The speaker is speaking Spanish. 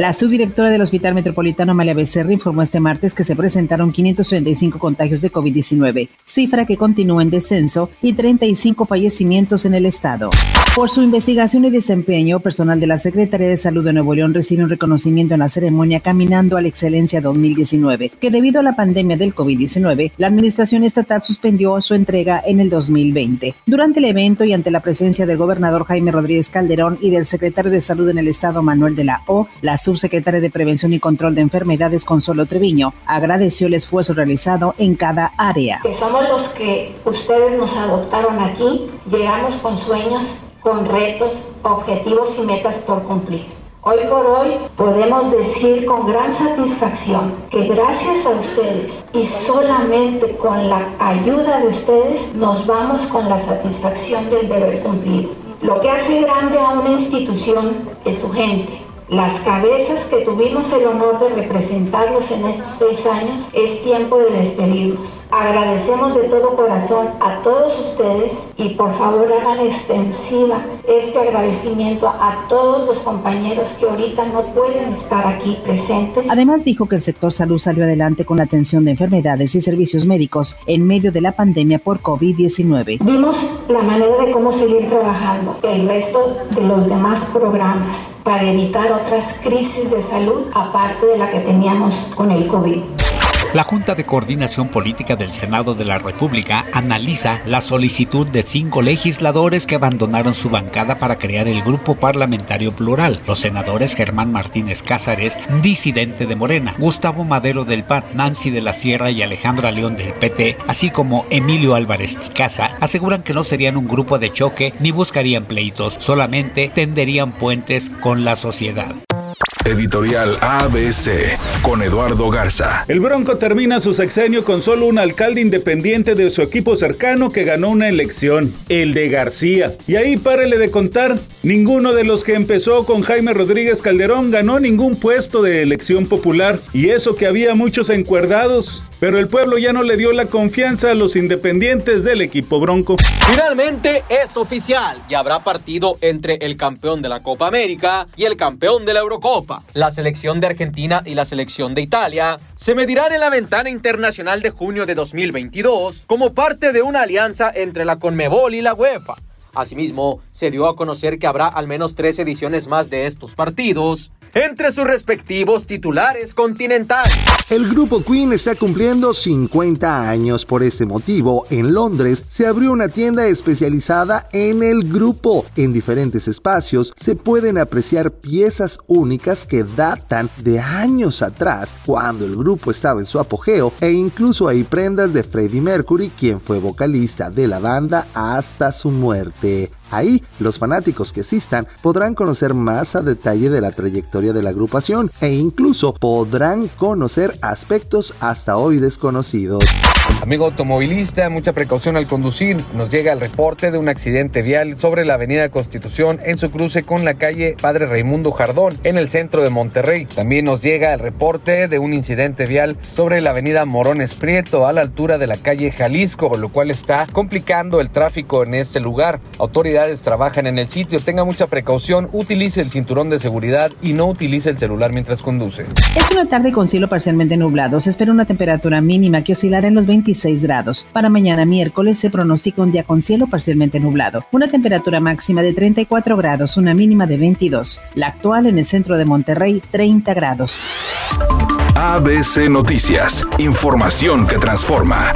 La subdirectora del Hospital Metropolitano Amalia Becerra informó este martes que se presentaron 535 contagios de COVID-19, cifra que continúa en descenso, y 35 fallecimientos en el estado. Por su investigación y desempeño, personal de la Secretaría de Salud de Nuevo León recibe un reconocimiento en la ceremonia Caminando a la Excelencia 2019, que debido a la pandemia del COVID-19, la Administración Estatal suspendió su entrega en el 2020. Durante el evento y ante la presencia del gobernador Jaime Rodríguez Calderón y del secretario de Salud en el estado Manuel de la O, la subsecretaria de Prevención y Control de Enfermedades, Consuelo Treviño, agradeció el esfuerzo realizado en cada área. somos los que ustedes nos adoptaron aquí, llegamos con sueños, con retos, objetivos y metas por cumplir. Hoy por hoy podemos decir con gran satisfacción que gracias a ustedes y solamente con la ayuda de ustedes nos vamos con la satisfacción del deber cumplido. Lo que hace grande a una institución es su gente las cabezas que tuvimos el honor de representarlos en estos seis años, es tiempo de despedirnos. Agradecemos de todo corazón a todos ustedes y por favor hagan extensiva este agradecimiento a todos los compañeros que ahorita no pueden estar aquí presentes. Además dijo que el sector salud salió adelante con la atención de enfermedades y servicios médicos en medio de la pandemia por COVID-19. Vimos la manera de cómo seguir trabajando el resto de los demás programas para evitar otras crisis de salud aparte de la que teníamos con el COVID. La Junta de Coordinación Política del Senado de la República analiza la solicitud de cinco legisladores que abandonaron su bancada para crear el Grupo Parlamentario Plural. Los senadores Germán Martínez Cázares, disidente de Morena, Gustavo Madero del PAN, Nancy de la Sierra y Alejandra León del PT, así como Emilio Álvarez Ticaza, aseguran que no serían un grupo de choque ni buscarían pleitos, solamente tenderían puentes con la sociedad. Editorial ABC con Eduardo Garza. El Bronco termina su sexenio con solo un alcalde independiente de su equipo cercano que ganó una elección, el de García. Y ahí párele de contar, ninguno de los que empezó con Jaime Rodríguez Calderón ganó ningún puesto de elección popular. Y eso que había muchos encuerdados pero el pueblo ya no le dio la confianza a los independientes del equipo bronco. Finalmente es oficial y habrá partido entre el campeón de la Copa América y el campeón de la Eurocopa. La selección de Argentina y la selección de Italia se medirán en la ventana internacional de junio de 2022 como parte de una alianza entre la Conmebol y la UEFA. Asimismo, se dio a conocer que habrá al menos tres ediciones más de estos partidos entre sus respectivos titulares continentales. El grupo Queen está cumpliendo 50 años. Por ese motivo, en Londres se abrió una tienda especializada en el grupo. En diferentes espacios se pueden apreciar piezas únicas que datan de años atrás, cuando el grupo estaba en su apogeo, e incluso hay prendas de Freddie Mercury, quien fue vocalista de la banda hasta su muerte. Ahí, los fanáticos que asistan podrán conocer más a detalle de la trayectoria de la agrupación e incluso podrán conocer aspectos hasta hoy desconocidos. Amigo automovilista, mucha precaución al conducir. Nos llega el reporte de un accidente vial sobre la avenida Constitución en su cruce con la calle Padre Raimundo Jardón en el centro de Monterrey. También nos llega el reporte de un incidente vial sobre la avenida Morones Prieto a la altura de la calle Jalisco, lo cual está complicando el tráfico en este lugar. Autoridades trabajan en el sitio, tenga mucha precaución, utilice el cinturón de seguridad y no utilice el celular mientras conduce. Es una tarde con cielo parcialmente nublado. Se espera una temperatura mínima que oscilará en los 20 grados. Para mañana miércoles se pronostica un día con cielo parcialmente nublado. Una temperatura máxima de 34 grados, una mínima de 22. La actual en el centro de Monterrey, 30 grados. ABC Noticias. Información que transforma.